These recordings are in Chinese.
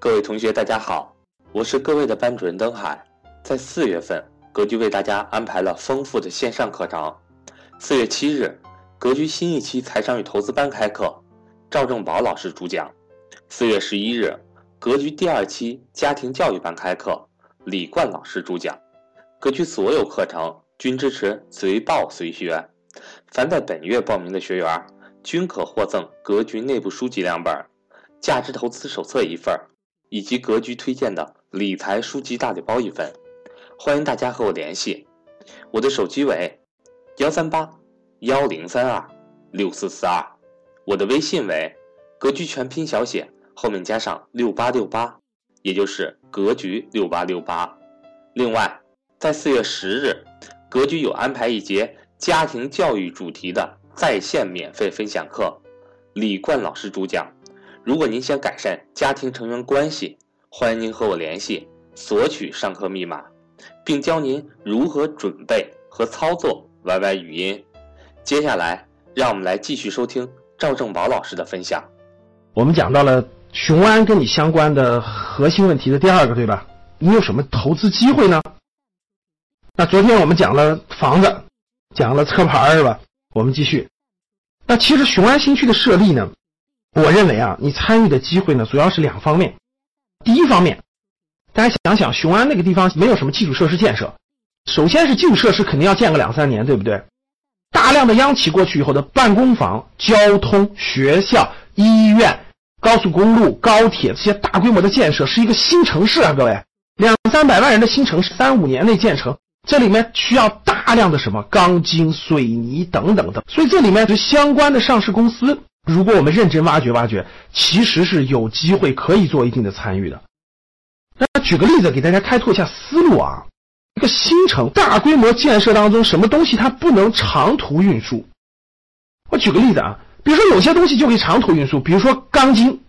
各位同学，大家好，我是各位的班主任登海。在四月份，格局为大家安排了丰富的线上课程。四月七日，格局新一期财商与投资班开课，赵正宝老师主讲。四月十一日，格局第二期家庭教育班开课，李冠老师主讲。格局所有课程均支持随报随学，凡在本月报名的学员均可获赠格局内部书籍两本。价值投资手册一份，以及格局推荐的理财书籍大礼包一份，欢迎大家和我联系，我的手机为幺三八幺零三二六四四二，我的微信为格局全拼小写后面加上六八六八，也就是格局六八六八。另外，在四月十日，格局有安排一节家庭教育主题的在线免费分享课，李冠老师主讲。如果您想改善家庭成员关系，欢迎您和我联系，索取上课密码，并教您如何准备和操作 YY 语音。接下来，让我们来继续收听赵正宝老师的分享。我们讲到了雄安跟你相关的核心问题的第二个，对吧？你有什么投资机会呢？那昨天我们讲了房子，讲了车牌，是吧？我们继续。那其实雄安新区的设立呢？我认为啊，你参与的机会呢，主要是两方面。第一方面，大家想想，雄安那个地方没有什么基础设施建设，首先是基础设施肯定要建个两三年，对不对？大量的央企过去以后的办公房、交通、学校、医院、高速公路、高铁这些大规模的建设，是一个新城市啊，各位，两三百万人的新城市，三五年内建成，这里面需要大量的什么钢筋、水泥等等的，所以这里面就相关的上市公司。如果我们认真挖掘挖掘，其实是有机会可以做一定的参与的。那举个例子给大家开拓一下思路啊，一个新城大规模建设当中，什么东西它不能长途运输？我举个例子啊，比如说有些东西就可以长途运输，比如说钢筋。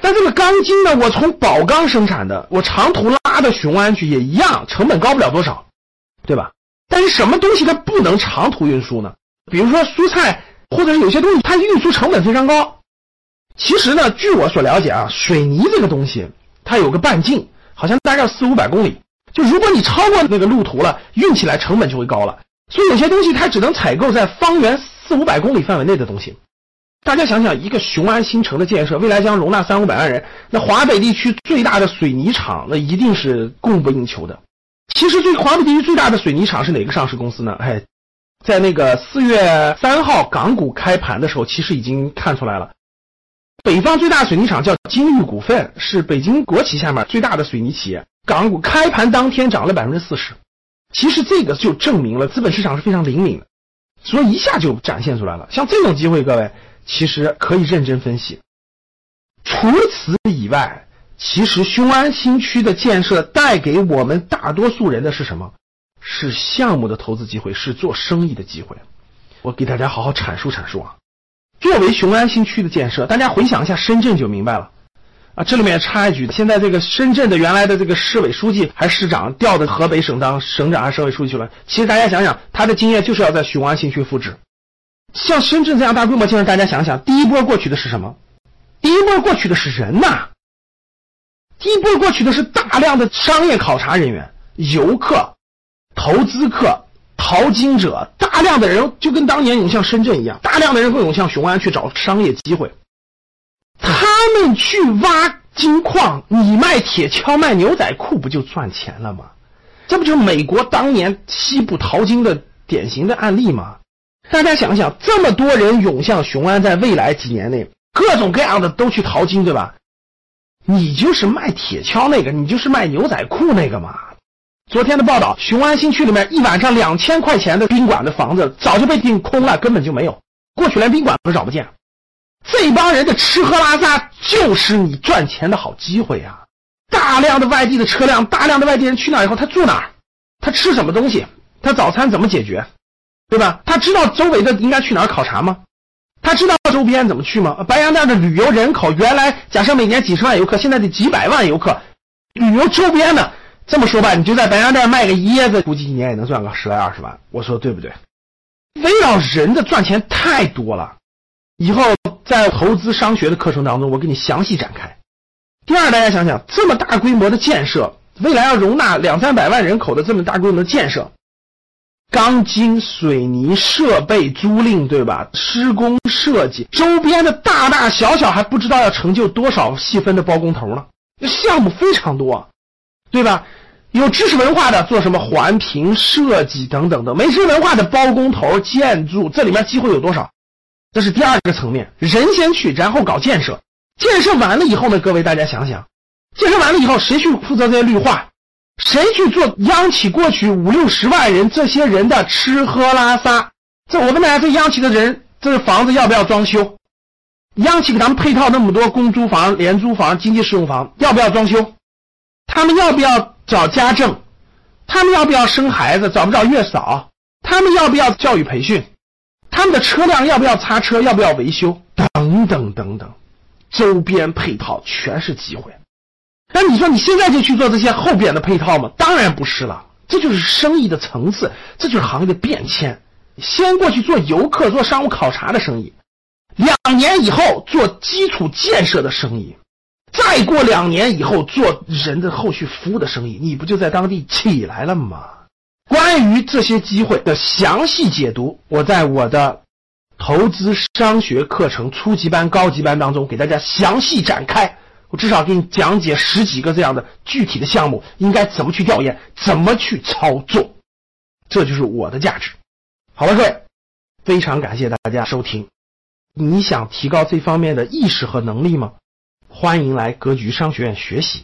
但这个钢筋呢，我从宝钢生产的，我长途拉到雄安去也一样，成本高不了多少，对吧？但是什么东西它不能长途运输呢？比如说蔬菜。或者有些东西它运输成本非常高，其实呢，据我所了解啊，水泥这个东西它有个半径，好像大概四五百公里。就如果你超过那个路途了，运起来成本就会高了。所以有些东西它只能采购在方圆四五百公里范围内的东西。大家想想，一个雄安新城的建设，未来将容纳三五百万人，那华北地区最大的水泥厂，那一定是供不应求的。其实最华北地区最大的水泥厂是哪个上市公司呢？哎。在那个四月三号港股开盘的时候，其实已经看出来了。北方最大水泥厂叫金玉股份，是北京国企下面最大的水泥企业。港股开盘当天涨了百分之四十，其实这个就证明了资本市场是非常灵敏的，所以一下就展现出来了。像这种机会，各位其实可以认真分析。除此以外，其实雄安新区的建设带给我们大多数人的是什么？是项目的投资机会，是做生意的机会。我给大家好好阐述阐述啊。作为雄安新区的建设，大家回想一下深圳就明白了啊。这里面插一句，现在这个深圳的原来的这个市委书记还是市长调到河北省当省长还是省委书记去了。其实大家想想，他的经验就是要在雄安新区复制。像深圳这样大规模建设，大家想想，第一波过去的是什么？第一波过去的是人呐。第一波过去的是大量的商业考察人员、游客。投资客、淘金者，大量的人就跟当年涌向深圳一样，大量的人会涌向雄安去找商业机会。他们去挖金矿，你卖铁锹、卖牛仔裤，不就赚钱了吗？这不就是美国当年西部淘金的典型的案例吗？大家想想，这么多人涌向雄安，在未来几年内，各种各样的都去淘金，对吧？你就是卖铁锹那个，你就是卖牛仔裤那个嘛。昨天的报道，雄安新区里面一晚上两千块钱的宾馆的房子早就被订空了，根本就没有。过去连宾馆都找不见。这帮人的吃喝拉撒就是你赚钱的好机会啊！大量的外地的车辆，大量的外地人去那以后，他住哪儿？他吃什么东西？他早餐怎么解决？对吧？他知道周围的应该去哪儿考察吗？他知道周边怎么去吗？白洋淀的旅游人口原来假设每年几十万游客，现在得几百万游客，旅游周边的。这么说吧，你就在白洋淀卖个椰子，估计一年也能赚个十来二十万。我说对不对？围绕人的赚钱太多了。以后在投资商学的课程当中，我给你详细展开。第二，大家想想，这么大规模的建设，未来要容纳两三百万人口的这么大规模的建设，钢筋、水泥、设备租赁，对吧？施工设计，周边的大大小小还不知道要成就多少细分的包工头呢？项目非常多，对吧？有知识文化的做什么环评设计等等的，没知识文化的包工头、建筑，这里面机会有多少？这是第二个层面，人先去，然后搞建设。建设完了以后呢，各位大家想想，建设完了以后，谁去负责这些绿化？谁去做央企过去五六十万人这些人的吃喝拉撒？这我问大家，这央企的人，这房子要不要装修？央企给他们配套那么多公租房、廉租房、经济适用房，要不要装修？他们要不要找家政？他们要不要生孩子？找不找月嫂？他们要不要教育培训？他们的车辆要不要擦车？要不要维修？等等等等，周边配套全是机会。那你说你现在就去做这些后边的配套吗？当然不是了，这就是生意的层次，这就是行业的变迁。先过去做游客、做商务考察的生意，两年以后做基础建设的生意，再过两年以后做人的后续服务的生意，你不就在当地起来了吗？关于这些机会的详细解读，我在我的投资商学课程初级班、高级班当中给大家详细展开。我至少给你讲解十几个这样的具体的项目，应该怎么去调研，怎么去操作，这就是我的价值。好了，各位，非常感谢大家收听。你想提高这方面的意识和能力吗？欢迎来格局商学院学习。